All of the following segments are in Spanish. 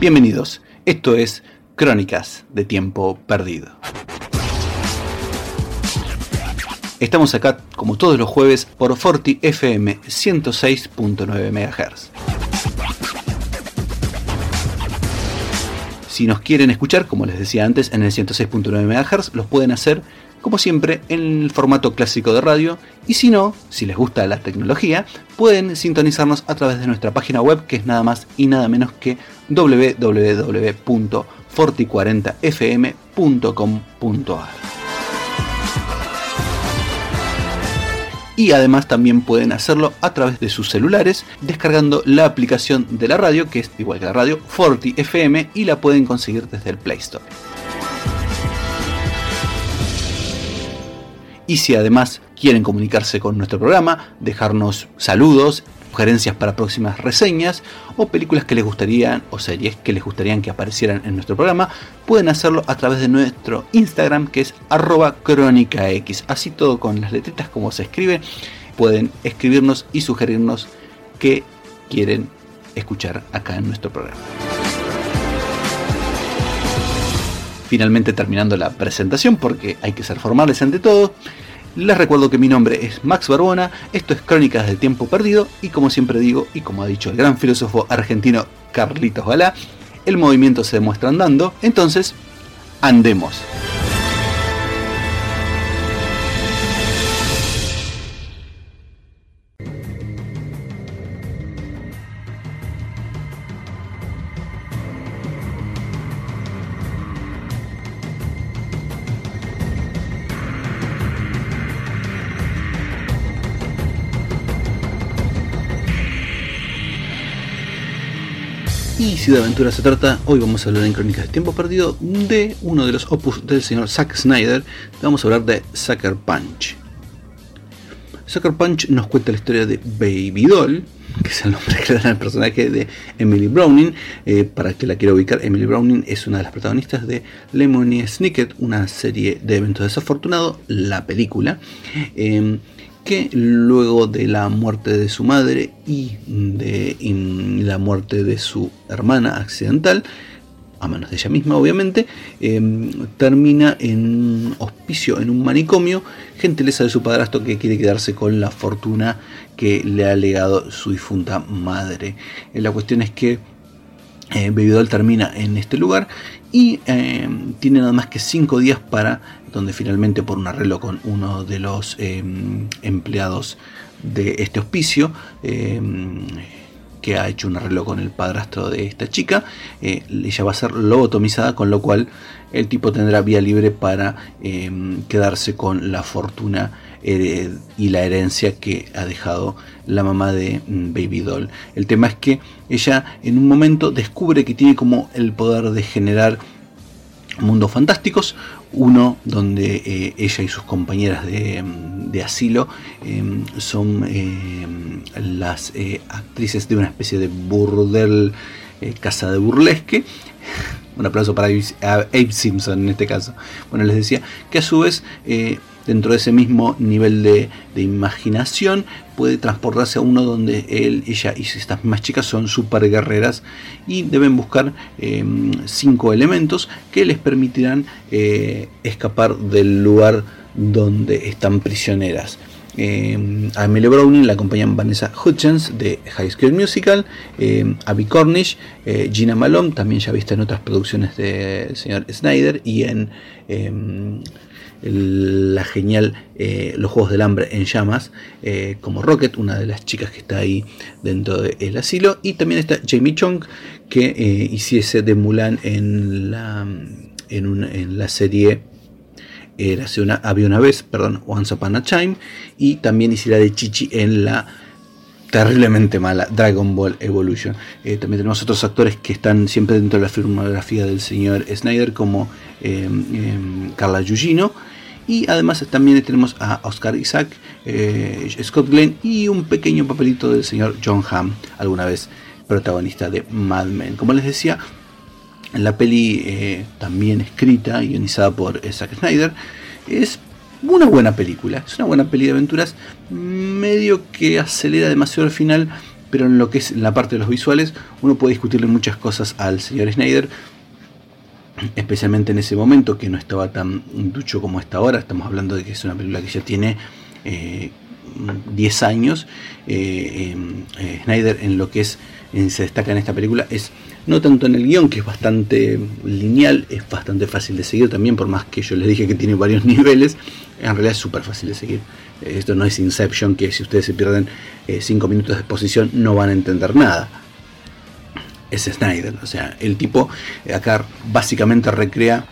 Bienvenidos, esto es Crónicas de Tiempo Perdido. Estamos acá como todos los jueves por Forti FM 106.9 MHz. Si nos quieren escuchar, como les decía antes, en el 106.9 MHz, los pueden hacer como siempre en el formato clásico de radio y si no, si les gusta la tecnología, pueden sintonizarnos a través de nuestra página web que es nada más y nada menos que www.forti40fm.com.ar. y además también pueden hacerlo a través de sus celulares descargando la aplicación de la radio que es igual que la radio Forti FM y la pueden conseguir desde el Play Store. Y si además quieren comunicarse con nuestro programa, dejarnos saludos, sugerencias para próximas reseñas o películas que les gustarían o series que les gustarían que aparecieran en nuestro programa, pueden hacerlo a través de nuestro Instagram que es arroba crónicax. Así todo con las letritas como se escribe, pueden escribirnos y sugerirnos qué quieren escuchar acá en nuestro programa. Finalmente terminando la presentación porque hay que ser formales ante todo. Les recuerdo que mi nombre es Max Barbona, esto es Crónicas del Tiempo Perdido y como siempre digo y como ha dicho el gran filósofo argentino Carlitos Balá, el movimiento se demuestra andando, entonces andemos. Si de aventura se trata, hoy vamos a hablar en Crónicas de Tiempo Perdido de uno de los opus del señor Zack Snyder. Vamos a hablar de Sucker Punch. Sucker Punch nos cuenta la historia de Baby Doll, que es el nombre que le dan al personaje de Emily Browning. Eh, para que la quiera ubicar, Emily Browning es una de las protagonistas de Lemony Snicket, una serie de eventos desafortunados, la película. Eh, luego de la muerte de su madre y de la muerte de su hermana accidental, a manos de ella misma obviamente, em, termina en hospicio, en un manicomio, gentileza de su padrastro que quiere quedarse con la fortuna que le ha legado su difunta madre. Eh, la cuestión es que eh, Baby termina en este lugar y em, tiene nada más que 5 días para donde finalmente por un arreglo con uno de los em, empleados de este hospicio, em, que ha hecho un arreglo con el padrastro de esta chica, eh, ella va a ser lobotomizada, con lo cual el tipo tendrá vía libre para em, quedarse con la fortuna y la herencia que ha dejado la mamá de mm, Baby Doll. El tema es que ella en un momento descubre que tiene como el poder de generar mundos fantásticos, uno donde eh, ella y sus compañeras de, asilo em, son em, las eh, actrices de una especie de burdel, eh, casa de burlesque. Un aplauso para Abe Simpson en este caso. Bueno, les decía que a su vez dentro de ese mismo nivel de, imaginación puede transportarse a uno donde él, ella y estas mismas chicas son super guerreras y deben buscar em, cinco elementos que les permitirán eh, escapar del lugar donde están prisioneras. Eh, a Emily Browning la acompañan Vanessa Hutchins de High School Musical, eh, Abby Cornish, eh, Gina Malone, también ya vista en otras producciones del señor Snyder y en la genial eh, Los Juegos del Hambre en llamas, eh, como Rocket, una de las chicas que está ahí dentro del asilo, y también está Jamie Chung, que eh, hiciese de Mulan en la, en, la serie había una vez, perdón, Once Upon a Time, y también hiciera de Chichi en la terriblemente mala Dragon Ball Evolution. también tenemos otros actores que están siempre dentro de la filmografía del señor Snyder, como Carla Gugino y además también tenemos a Oscar Isaac, eh, Scott Glenn y un pequeño papelito del señor John Hamm, alguna vez protagonista de Mad Men. Como les decía, la peli eh, también escrita y guionizada por Zack Snyder es una buena película, es una buena peli de aventuras, medio que acelera demasiado al final pero en lo que es la parte de los visuales, uno puede discutirle muchas cosas al señor Snyder, especialmente en ese momento que no estaba tan ducho como está ahora. Estamos hablando de que es una película que ya tiene 10 años. Snyder en lo que es se destaca en esta película es no tanto en el guion, que es bastante lineal, es bastante fácil de seguir también, por más que yo les dije que tiene varios niveles, en realidad es súper fácil de seguir. Eh, esto no es Inception, que si ustedes se pierden 5 eh, minutos de exposición no van a entender nada. Es Snyder, o sea, el tipo eh, acá básicamente recrea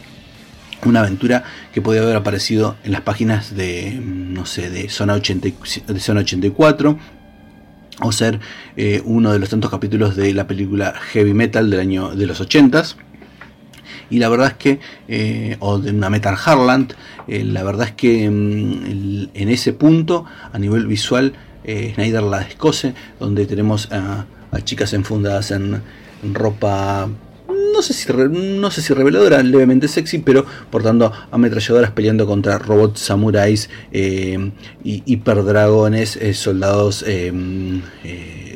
una aventura que podía haber aparecido en las páginas de, mm, no sé, de Zona, 80, de Zona 84, o ser eh, uno de los tantos capítulos de la película Heavy Metal del año de los 80s. Y la verdad es que, eh, o de una Metal Harland, la verdad es que mm, en ese punto, a nivel visual, Snyder la descose, donde tenemos a, chicas enfundadas en ropa no sé si, no sé si reveladora, levemente sexy, pero portando ametralladoras peleando contra robots samuráis, eh, y hiperdragones, eh, soldados eh,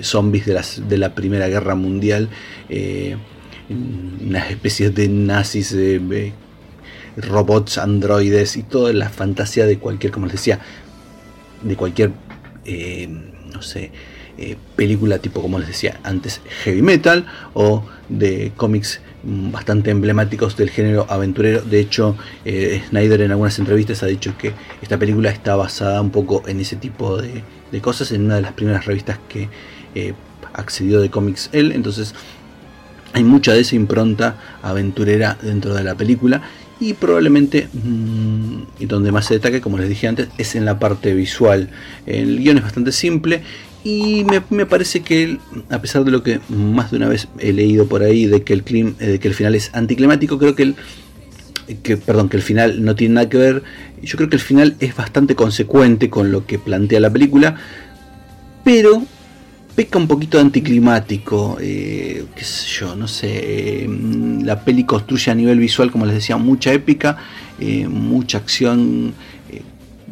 zombies de, las, de la Primera Guerra Mundial, unas especies de nazis, robots, androides y toda la fantasía de cualquier, como les decía, de cualquier, no sé, película tipo, como les decía antes, heavy metal o de cómics bastante emblemáticos del género aventurero. De hecho, eh, Snyder en algunas entrevistas ha dicho que esta película está basada un poco en ese tipo de, cosas, en una de las primeras revistas que eh, accedió de cómics él. Entonces, hay mucha de esa impronta aventurera dentro de la película. Y probablemente, mm, y donde más se destaca, como les dije antes, es en la parte visual. El guion es bastante simple y me, parece que a pesar de lo que más de una vez he leído por ahí de que el, eh, de que el final es anticlimático, creo que el, que, perdón, que el final no tiene nada que ver. Yo creo que el final es bastante consecuente con lo que plantea la película, pero peca un poquito anticlimático, eh, qué sé yo, no sé. Mm, la peli construye a nivel visual, como les decía, mucha épica, eh, mucha acción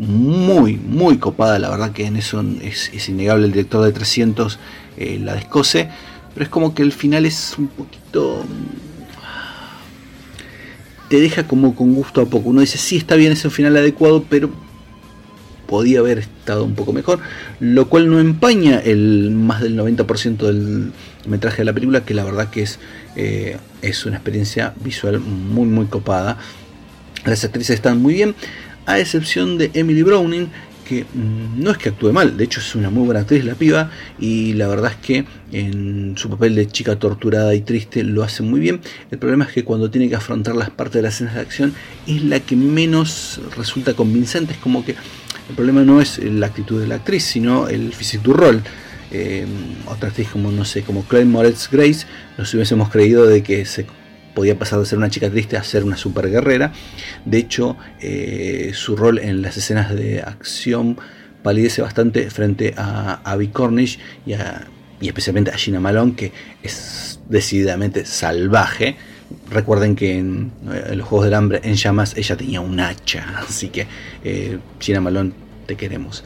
muy, muy copada, la verdad que en eso es, innegable el director de 300 eh, la descose, pero es como que el final es un poquito... te deja como con gusto a poco, uno dice, sí, está bien, es un final adecuado, pero podía haber estado un poco mejor, lo cual no empaña el más del 90% del metraje de la película, que la verdad que es, eh, es una experiencia visual muy, muy copada. Las actrices están muy bien a excepción de Emily Browning, que mm, no es que actúe mal, de hecho es una muy buena actriz la piba y la verdad es que en su papel de chica torturada y triste lo hace muy bien. El problema es que cuando tiene que afrontar las partes de las escenas de acción es la que menos resulta convincente, es como que el problema no es la actitud de la actriz, sino el physique du rol. Eh, otra actriz como no sé, como Claire Moretz Grace, nos hubiésemos creído de que se podía pasar de ser una chica triste a ser una super guerrera. De hecho, eh, su rol en las escenas de acción palidece bastante frente a Abby Cornish y, especialmente a Gina Malone, que es decididamente salvaje. Recuerden que en, eh, los Juegos del Hambre, en llamas, ella tenía un hacha, así que eh, Gina Malone, te queremos.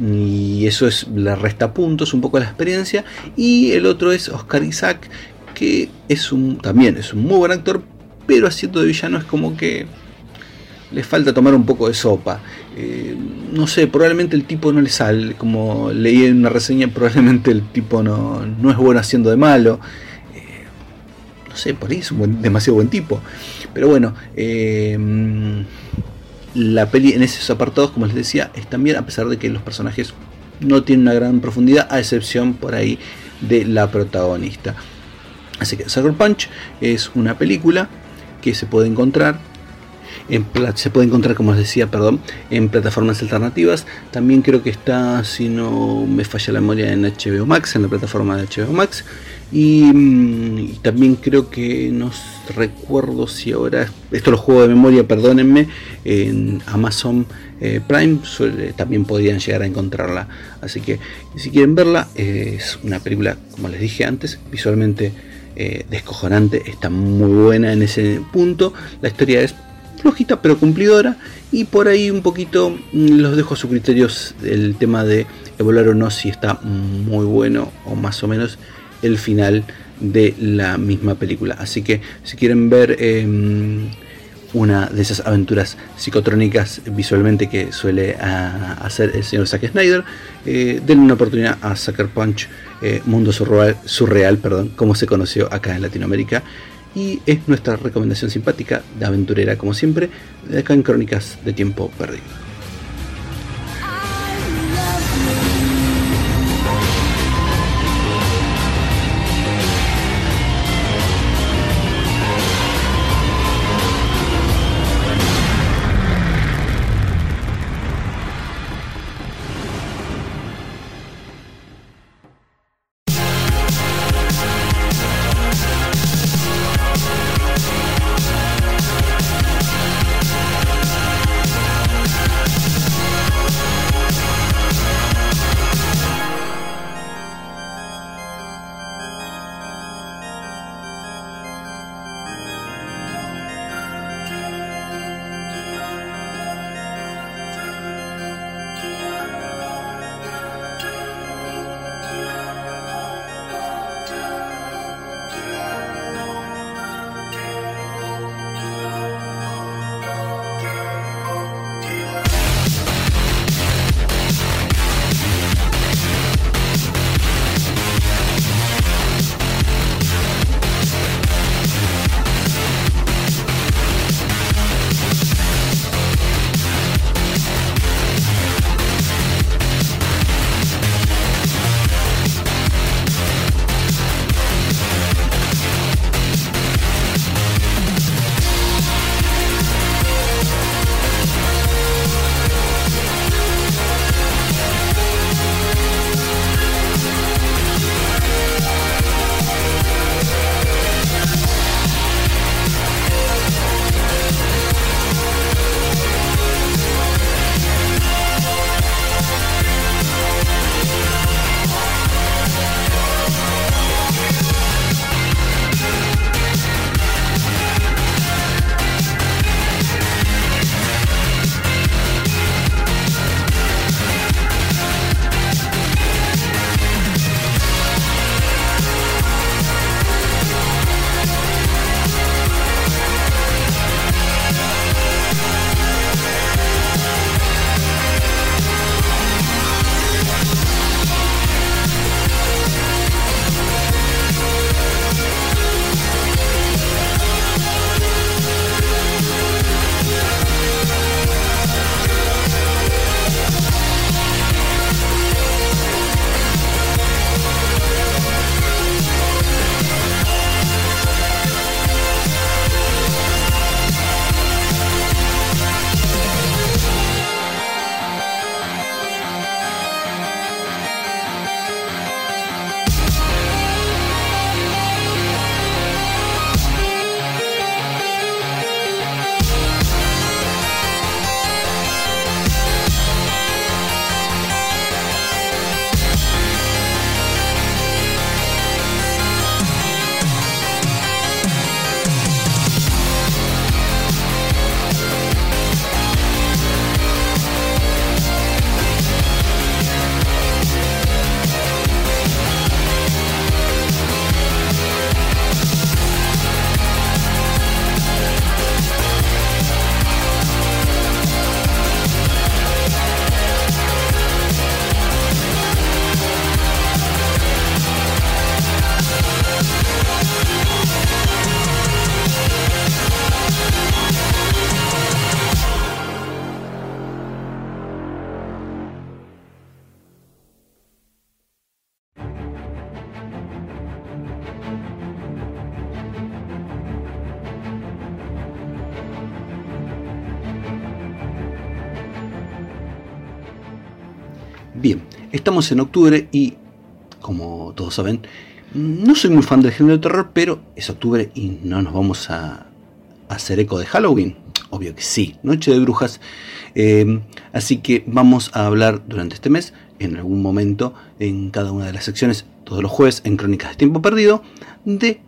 y eso es, le resta puntos un poco la experiencia. Y el otro es Oscar Isaac, que es un, también es un muy buen actor, pero haciendo de villano es como que le falta tomar un poco de sopa. Eh, no sé, probablemente el tipo no le sale, como leí en una reseña, probablemente el tipo no, no es bueno haciendo de malo. Eh, no sé, por ahí es un demasiado buen tipo. Pero bueno, eh, la peli en esos apartados, como les decía, es también, a pesar de que los personajes no tienen una gran profundidad, a excepción por ahí de la protagonista. Así que Sucker Punch es una película que se puede encontrar en, se puede encontrar, como decía, perdón, en plataformas alternativas. También creo que está, si no me falla la memoria, en HBO Max, en la plataforma de HBO Max. Y, mm, también creo que no recuerdo si ahora, esto lo juego de memoria, perdónenme, en Amazon eh, Prime también podrían llegar a encontrarla. Así que si quieren verla, es una película, como les dije antes, visualmente eh, descojonante, está muy buena en ese punto. La historia es flojita pero cumplidora y por ahí un poquito mm, los dejo a su criterio el tema de evaluar o no si está muy bueno o más o menos el final de la misma película. Así que si quieren ver em, una de esas aventuras psicotrónicas visualmente que suele ah, hacer el señor Zack Snyder, eh, denle una oportunidad a Sucker Punch eh, Mundo Surreal, Surreal, perdón, como se conoció acá en Latinoamérica. Y es nuestra recomendación simpática de aventurera, como siempre, de acá en Crónicas de Tiempo Perdido. Estamos en octubre y, como todos saben, no soy muy fan del género de terror, pero es octubre y no nos vamos a, hacer eco de Halloween. Obvio que sí, Noche de Brujas. Eh, así que vamos a hablar durante este mes, en algún momento, en cada una de las secciones, todos los jueves, en Crónicas de Tiempo Perdido, de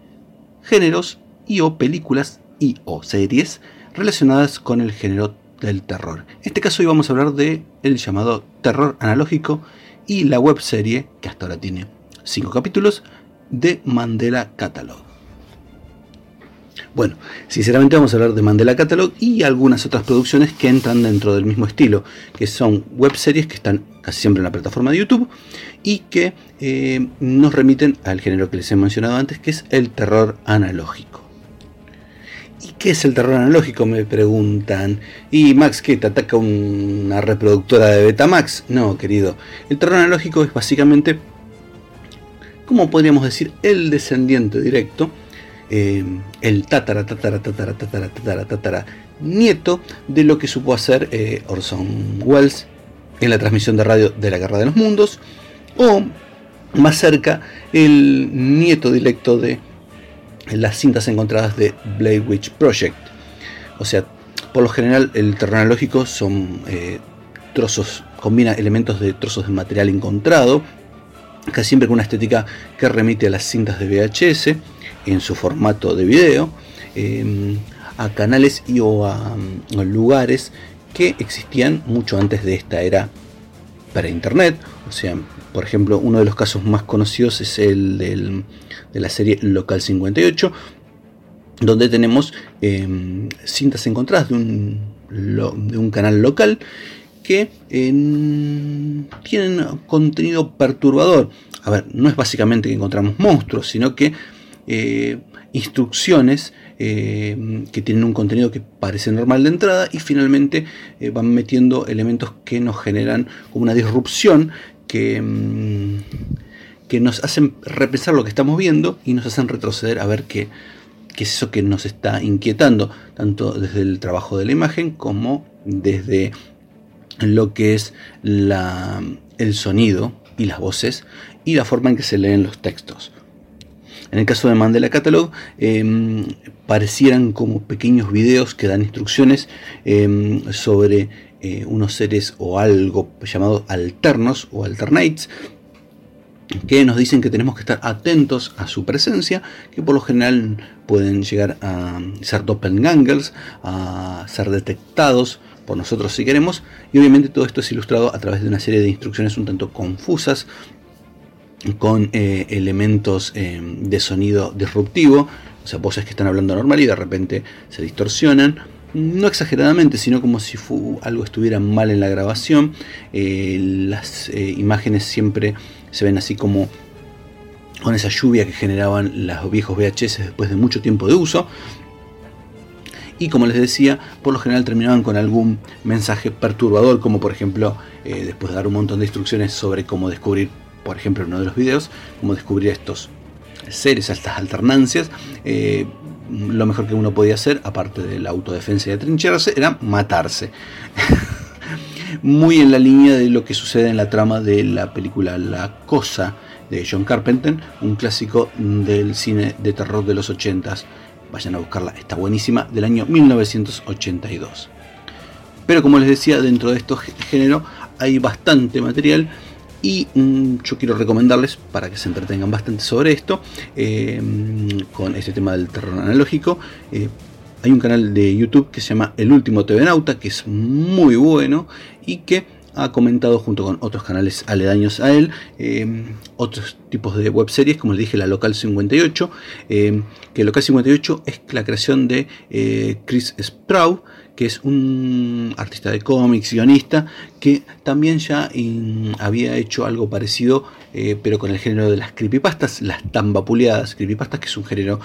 géneros y o películas y o series relacionadas con el género del terror. En este caso hoy vamos a hablar de el llamado terror analógico y la web serie, que hasta ahora tiene 5 capítulos, de Mandela Catalog. Bueno, sinceramente vamos a hablar de Mandela Catalog y algunas otras producciones que entran dentro del mismo estilo, que son web series que están casi siempre en la plataforma de YouTube y que eh, nos remiten al género que les he mencionado antes, que es el terror analógico. ¿Y qué es el terror analógico? Me preguntan. ¿Y Max qué? ¿Te ataca una reproductora de Betamax? No, querido. El terror analógico es básicamente, como podríamos decir, el descendiente directo eh, el tatara, tatara, tatara, tatara, tatara, tatara, nieto de lo que supo hacer eh, Orson Welles en la transmisión de radio de la Guerra de los Mundos, o más cerca, el nieto directo de las cintas encontradas de Blade Witch Project. O sea, por lo general el terreno analógico son eh, trozos, combina elementos de trozos de material encontrado, casi siempre con una estética que remite a las cintas de VHS, en su formato de video em, a canales y o a, lugares que existían mucho antes de esta era para internet. O sea, por ejemplo, uno de los casos más conocidos es el de la serie Local 58, donde tenemos em, cintas encontradas de un, de un canal local que tienen contenido perturbador. A ver, no es básicamente que encontramos monstruos, sino que eh, instrucciones eh, que tienen un contenido que parece normal de entrada y finalmente eh, van metiendo elementos que nos generan como una disrupción que, mm, que nos hacen repensar lo que estamos viendo y nos hacen retroceder a ver qué, es eso que nos está inquietando, tanto desde el trabajo de la imagen como desde lo que es el sonido y las voces y la forma en que se leen los textos. En el caso de Mandela Catalog, em, parecieran como pequeños videos que dan instrucciones em, sobre eh, unos seres o algo llamados alternos o alternates que nos dicen que tenemos que estar atentos a su presencia, que por lo general pueden llegar a ser doppelgangers, a ser detectados por nosotros si queremos, y obviamente todo esto es ilustrado a través de una serie de instrucciones un tanto confusas, con eh, elementos eh, de sonido disruptivo, o sea, voces que están hablando normal y de repente se distorsionan, no exageradamente, sino como si algo estuviera mal en la grabación. Eh, las imágenes siempre se ven así como con esa lluvia que generaban los viejos VHS después de mucho tiempo de uso. Y como les decía, por lo general terminaban con algún mensaje perturbador, como por ejemplo, después de dar un montón de instrucciones sobre cómo descubrir por ejemplo, en uno de los videos, cómo descubrir estos seres, estas alternancias. Eh, lo mejor que uno podía hacer, aparte de la autodefensa y atrincherarse, era matarse. Muy en la línea de lo que sucede en la trama de la película La Cosa de John Carpenter, un clásico del cine de terror de los 80s. Vayan a buscarla, está buenísima, del año 1982. Pero como les decía, dentro de estos géneros hay bastante material y mm, yo quiero recomendarles para que se entretengan bastante sobre esto, eh, con este tema del terror analógico. Eh, hay un canal de YouTube que se llama El Último TV Nauta, que es muy bueno y que ha comentado junto con otros canales aledaños a él eh, otros tipos de web series, como les dije, la Local 58, que Local 58 es la creación de Chris Sprout, que es un artista de cómics, guionista, que también ya había hecho algo parecido, eh, pero con el género de las creepypastas, las tan vapuleadas creepypastas, que es un género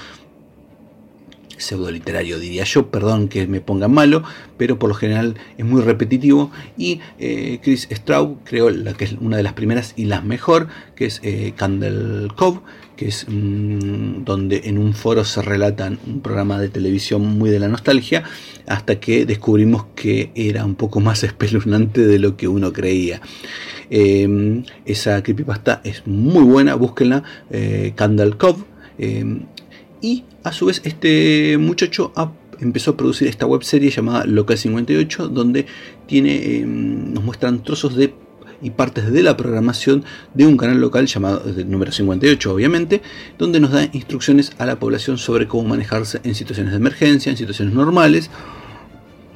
pseudo literario diría yo, perdón que me ponga malo, pero por lo general es muy repetitivo. Y eh, Chris Straub creó la que es una de las primeras y las mejor, que es eh, Candle Cove, que es mm, donde en un foro se relatan un programa de televisión muy de la nostalgia, hasta que descubrimos que era un poco más espeluznante de lo que uno creía. Em, esa creepypasta es muy buena, búsquenla, eh, Candle Cove. Em, y a su vez este muchacho empezó a producir esta web serie llamada Local 58, donde tiene, em, nos muestran trozos de y partes de la programación de un canal local llamado número 58 obviamente, donde nos da instrucciones a la población sobre cómo manejarse en situaciones de emergencia, en situaciones normales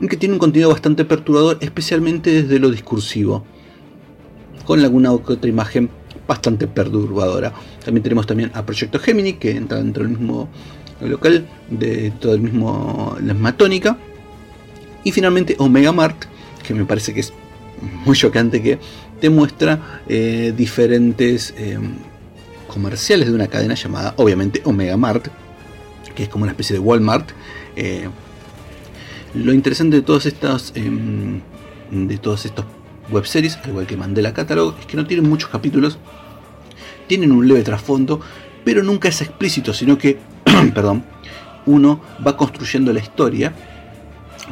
que tiene un contenido bastante perturbador, especialmente desde lo discursivo, con alguna otra imagen bastante perturbadora. También tenemos también a Proyecto Gemini, que entra dentro del mismo local, de todo el mismo, la misma tónica. Y finalmente Omega Mart, que me parece que es muy chocante, que te muestra eh, diferentes eh, comerciales de una cadena llamada, obviamente, Omega Mart, que es como una especie de Walmart. Eh, lo interesante de todas estas de todos estos webseries, al igual que Mandela Catalog, es que no tienen muchos capítulos, tienen un leve trasfondo, pero nunca es explícito, sino que, perdón, uno va construyendo la historia,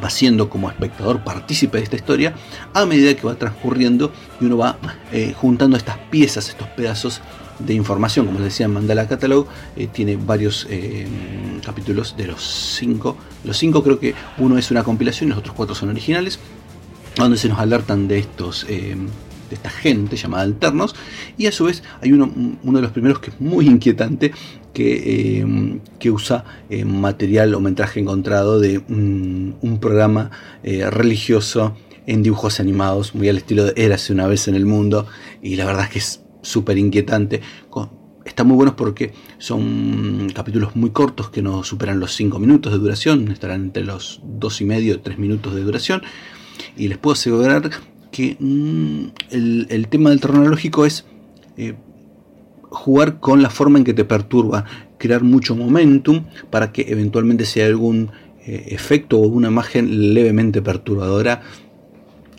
va siendo como espectador partícipe de esta historia, a medida que va transcurriendo y uno va eh, juntando estas piezas, estos pedazos de información, como les decía Mandela Catalog, eh, tiene varios eh, capítulos de los cinco. Los cinco creo que uno es una compilación los otros cuatro son originales, donde se nos alertan de estos esta gente llamada alternos y a su vez hay uno, uno de los primeros que es muy inquietante que, que usa material o metraje encontrado de un programa religioso en dibujos animados muy al estilo de Érase una vez en el mundo y la verdad es que es súper inquietante. Están muy buenos porque son capítulos muy cortos que no superan los 5 minutos de duración, estarán entre los 2 y medio, 3 minutos de duración. Y les puedo asegurar que mm, el, tema del terror es eh, jugar con la forma en que te perturba, crear mucho momentum para que eventualmente hay algún eh, efecto o una imagen levemente perturbadora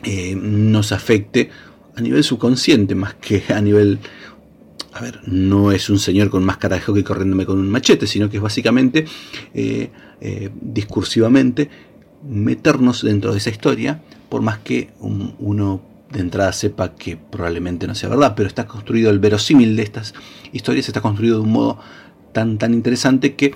eh, nos afecte a nivel subconsciente más que a nivel... A ver, no es un señor con máscara de hockey corriéndome con un machete, sino que es básicamente, eh, discursivamente, meternos dentro de esa historia, por más que uno de entrada sepa que probablemente no sea verdad, pero está construido el verosímil de estas historias, está construido de un modo tan, tan interesante que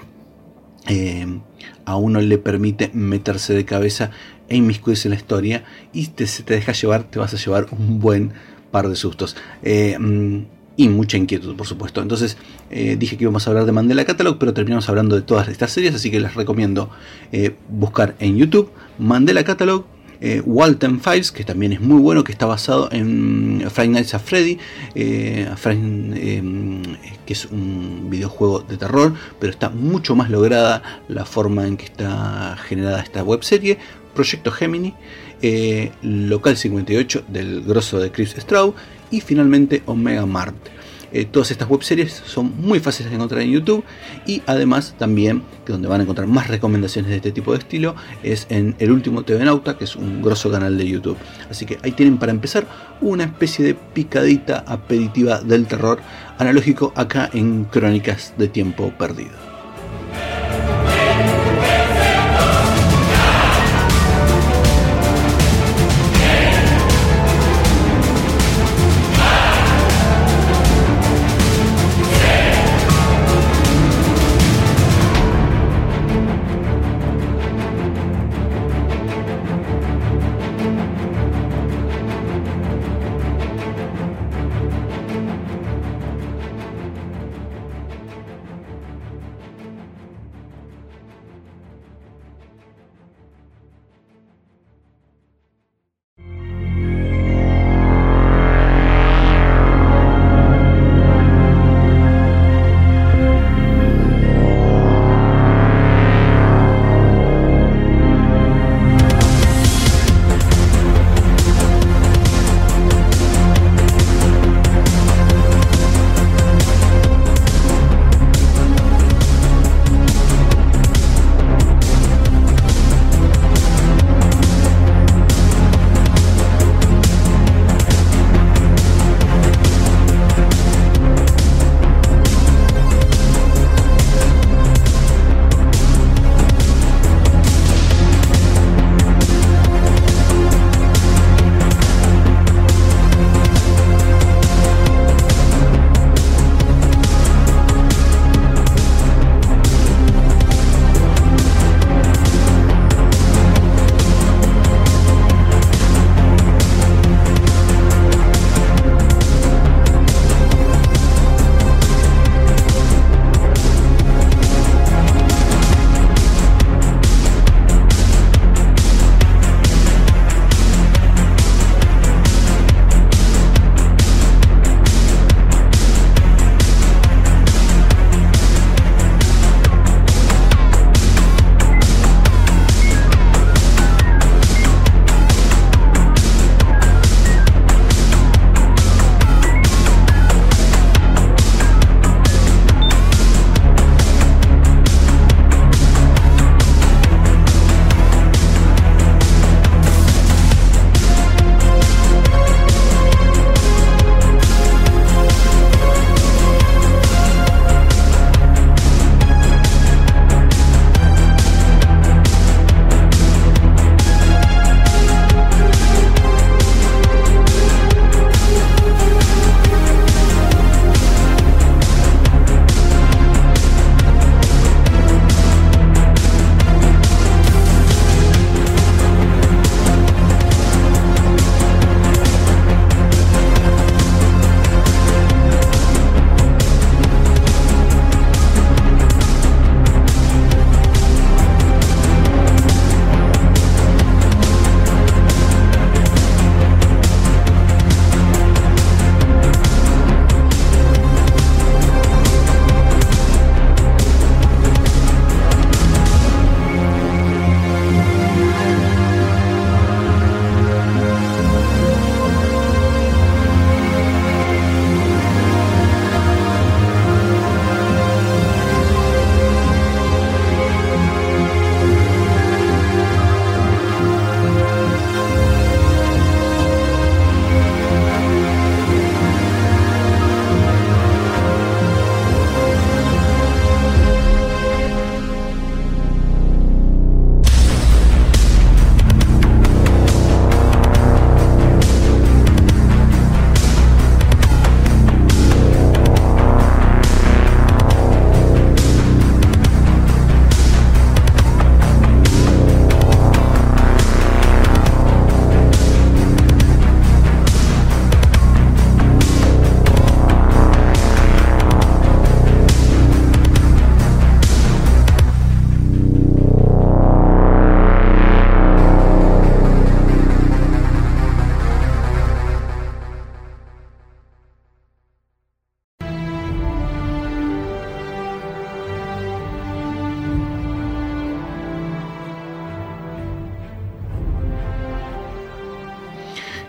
eh, a uno le permite meterse de cabeza e inmiscuirse en la historia y te, si te deja llevar, te vas a llevar un buen par de sustos. Eh, mm, y mucha inquietud, por supuesto. Entonces eh, dije que íbamos a hablar de Mandela Catalog, pero terminamos hablando de todas estas series, así que les recomiendo buscar en YouTube Mandela Catalog, Walton Files, que también es muy bueno, que está basado en Friday Nights at Freddy, que es un videojuego de terror, pero está mucho más lograda la forma en que está generada esta webserie. Proyecto Gemini, eh, Local 58 del grosso de Chris Straub y finalmente Omega Mart. Eh, todas estas webseries son muy fáciles de encontrar en YouTube y además también donde van a encontrar más recomendaciones de este tipo de estilo es en El Último TV Nauta, que es un grosso canal de YouTube. Así que ahí tienen para empezar una especie de picadita aperitiva del terror analógico acá en Crónicas de Tiempo Perdido.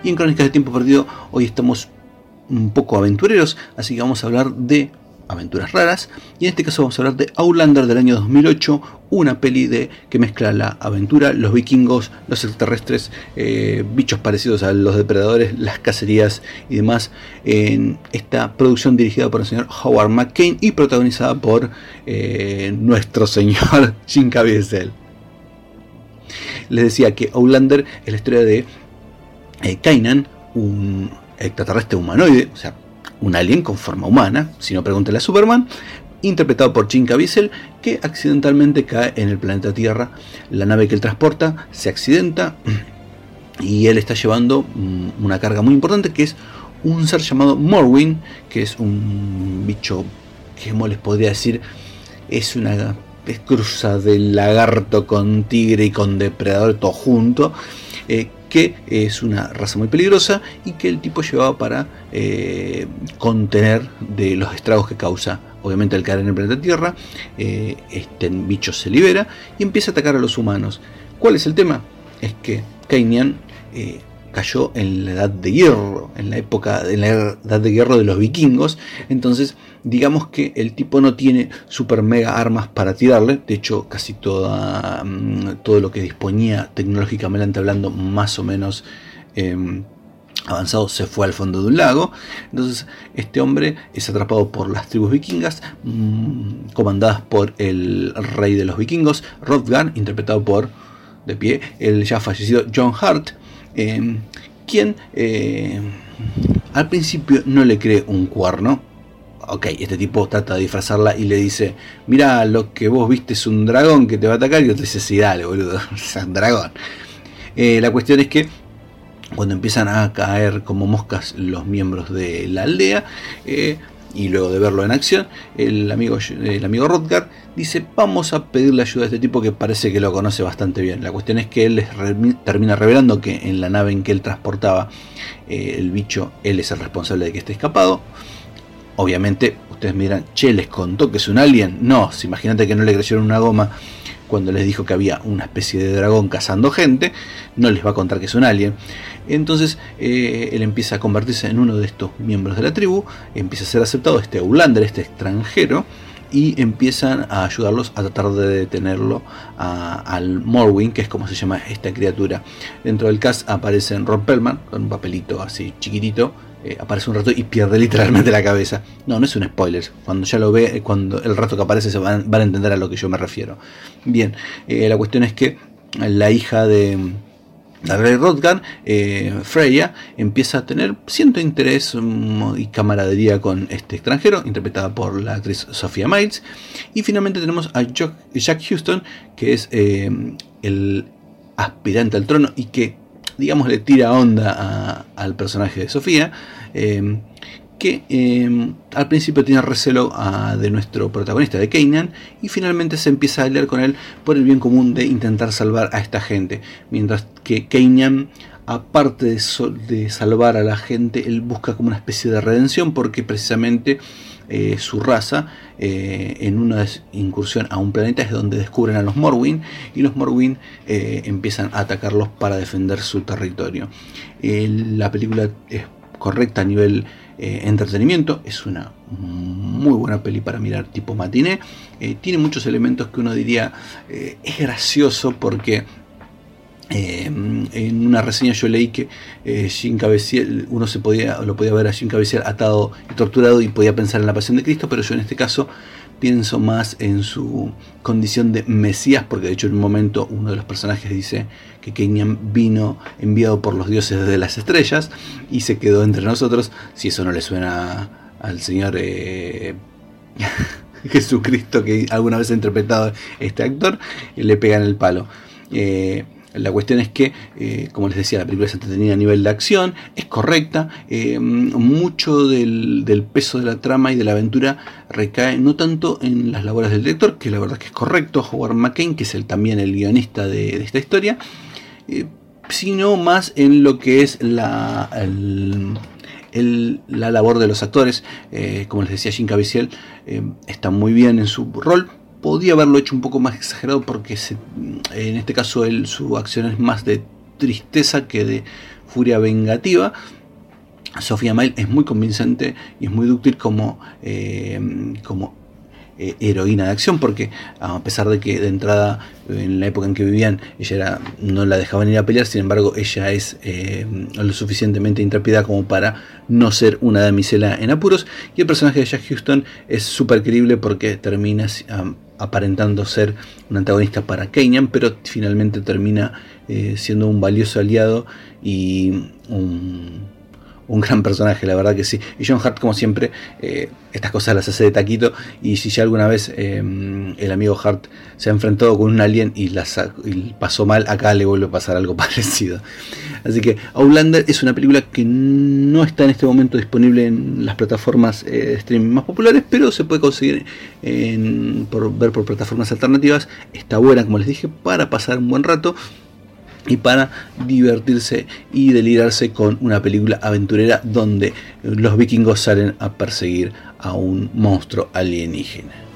En Crónicas de Tiempo Perdido hoy estamos un poco aventureros, así que vamos a hablar de aventuras raras. Y en este caso vamos a hablar de Outlander del año 2008, una peli de, que mezcla la aventura, los vikingos, los extraterrestres, eh, bichos parecidos a los depredadores, las cacerías y demás. En esta producción dirigida por el señor Howard McCain y protagonizada por eh, nuestro señor Jim Caviezel. Les decía que Outlander es la historia de eh, Kainan, un extraterrestre humanoide, o sea, un alien con forma humana, si no pregúntale a Superman, interpretado por Jim Caviezel, que accidentalmente cae en el planeta Tierra. La nave que él transporta se accidenta y él está llevando mm, una carga muy importante que es un ser llamado Morwin, que es un bicho, que les podría decir, es una es cruza de lagarto con tigre y con depredador todo junto. Eh, que es una raza muy peligrosa y que el tipo llevaba para eh, contener de los estragos que causa. Obviamente al caer en el planeta Tierra, eh, este bicho se libera y empieza a atacar a los humanos. ¿Cuál es el tema? Es que Kainian eh, cayó en la edad de hierro, en la época, en la edad de hierro de los vikingos. Entonces, digamos que el tipo no tiene super mega armas para tirarle. De hecho, casi toda, mm, todo lo que disponía tecnológicamente hablando, más o menos em, avanzado, se fue al fondo de un lago. Entonces, este hombre es atrapado por las tribus vikingas, mm, comandadas por el rey de los vikingos, Rodgan, interpretado por de pie el ya fallecido John Hart Em, quien eh, al principio no le cree un cuerno. Ok, este tipo trata de disfrazarla y le dice, mira, lo que vos viste es un dragón que te va a atacar. Y otro dice, sí, dale, boludo, es un dragón. Eh, la cuestión es que cuando empiezan a caer como moscas los miembros de la aldea, eh, y luego de verlo en acción, el amigo, el amigo Rodgar dice, vamos a pedirle ayuda a este tipo que parece que lo conoce bastante bien. La cuestión es que él les termina revelando que en la nave en que él transportaba eh, el bicho, él es el responsable de que esté escapado. Obviamente, ustedes miran, che, les contó que es un alien. No, imagínate que no le creyeron una goma cuando les dijo que había una especie de dragón cazando gente, no les va a contar que es un alien. Entonces eh, él empieza a convertirse en uno de estos miembros de la tribu, empieza a ser aceptado este Ulander, este extranjero, y empiezan a ayudarlos a tratar de detenerlo al Morwin, que es como se llama esta criatura. Dentro del cast aparecen Ron Pellman, con un papelito así chiquitito, eh, aparece un rato y pierde literalmente la cabeza. No, no es un spoiler. Cuando ya lo ve, cuando el rato que aparece se van, a entender a lo que yo me refiero. Bien, eh, la cuestión es que la hija de la Rey Rodgan, eh, Freya, empieza a tener cierto interés mm, y camaradería con este extranjero, interpretada por la actriz Sophia Miles. Y finalmente tenemos a Jack Houston, que es el aspirante al trono y que digamos, le tira onda al personaje de Sofía, em, que em, al principio tiene recelo de nuestro protagonista, de Kanan, y finalmente se empieza a aliar con él por el bien común de intentar salvar a esta gente, mientras que Kanan aparte de, de, salvar a la gente, él busca como una especie de redención porque precisamente eh, su raza eh, en una incursión a un planeta es donde descubren a los Morwin y los Morwin eh, empiezan a atacarlos para defender su territorio. la película es correcta a nivel entretenimiento, es una muy buena peli para mirar tipo matiné, tiene muchos elementos que uno diría es gracioso porque eh, en una reseña yo leí que eh, Jim uno se podía, lo podía ver a Jim Caviezel atado y torturado y podía pensar en la pasión de Cristo, pero yo en este caso pienso más en su condición de Mesías, porque de hecho en un momento uno de los personajes dice que Kenyan vino enviado por los dioses de las estrellas y se quedó entre nosotros, si eso no le suena al Señor eh, Jesucristo que alguna vez ha interpretado este actor, le pegan el palo. Eh, la cuestión es que, eh, como les decía, la película es entretenida a nivel de acción, es correcta, eh, mucho del, peso de la trama y de la aventura recae no tanto en las labores del director, que la verdad es que es correcto, Howard McCain, que es el, también el guionista de, esta historia, eh, sino más en lo que es la, la labor de los actores. como les decía, Jim Caviezel está muy bien en su rol, podía haberlo hecho un poco más exagerado porque en este caso él, su acción es más de tristeza que de furia vengativa. Sofía Mail es muy convincente y es muy dúctil como, eh, como eh, heroína de acción, porque a pesar de que de entrada, en la época en que vivían, ella era, no la dejaban ir a pelear, sin embargo, ella es eh, lo suficientemente intrépida como para no ser una damisela en apuros. Y el personaje de Jack Houston es súper creíble porque termina aparentando ser un antagonista para Kenyan, pero finalmente termina eh, siendo un valioso aliado y un un gran personaje, la verdad que sí. Y John Hart, como siempre, eh, estas cosas las hace de taquito. Y si ya alguna vez eh, el amigo Hart se ha enfrentado con un alien y, pasó mal, acá le vuelve a pasar algo parecido. Así que Outlander es una película que no está en este momento disponible en las plataformas eh, de streaming más populares, pero se puede conseguir por, ver por plataformas alternativas. Está buena, como les dije, para pasar un buen rato y para divertirse y delirarse con una película aventurera donde los vikingos salen a perseguir a un monstruo alienígena.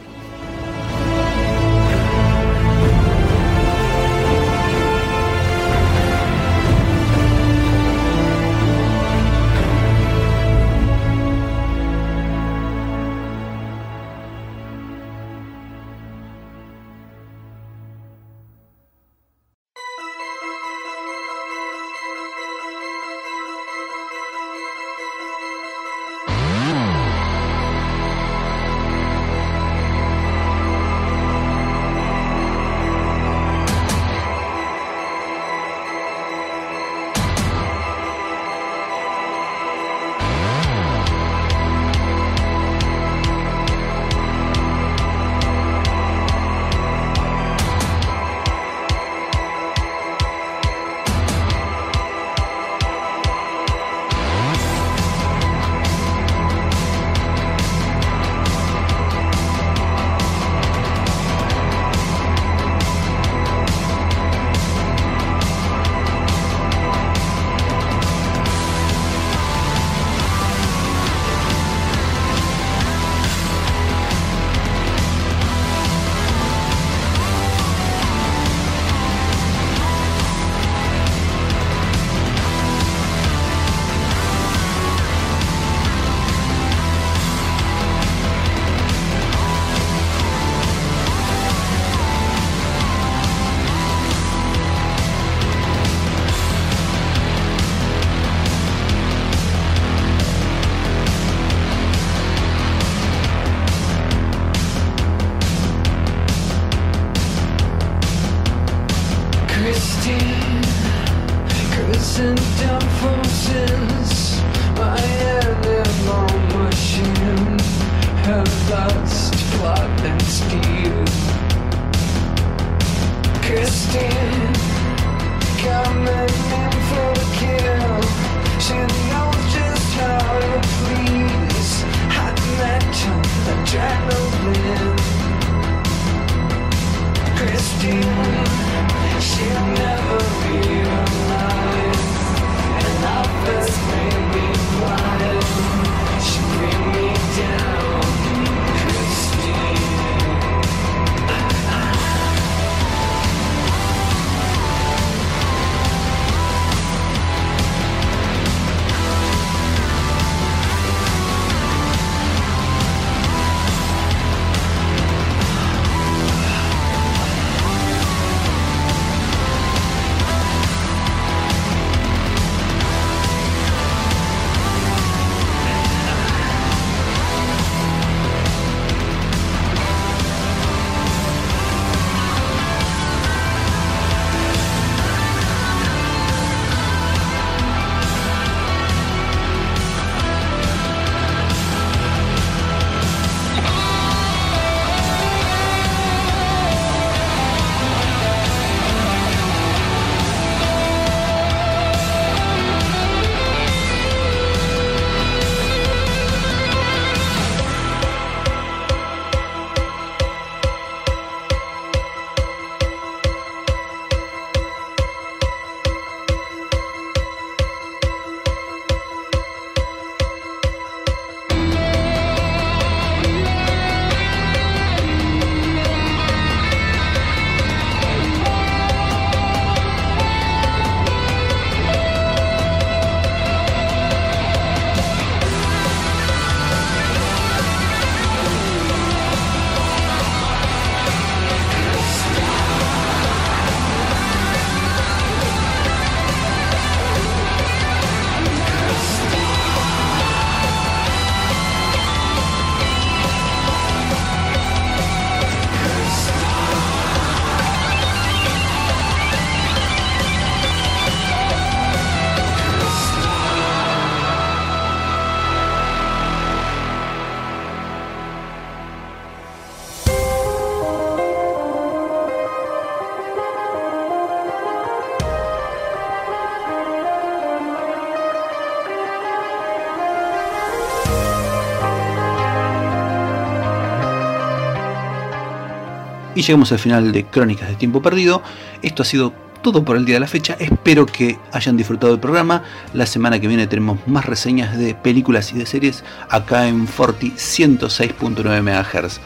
Llegamos al final de Crónicas de Tiempo Perdido. Esto ha sido todo por el día de la fecha. Espero que hayan disfrutado del programa. La semana que viene tenemos más reseñas de películas y de series acá en Forti 106.9 MHz.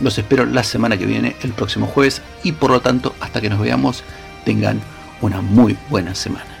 Los espero la semana que viene, el próximo jueves. Y por lo tanto, hasta que nos veamos, tengan una muy buena semana.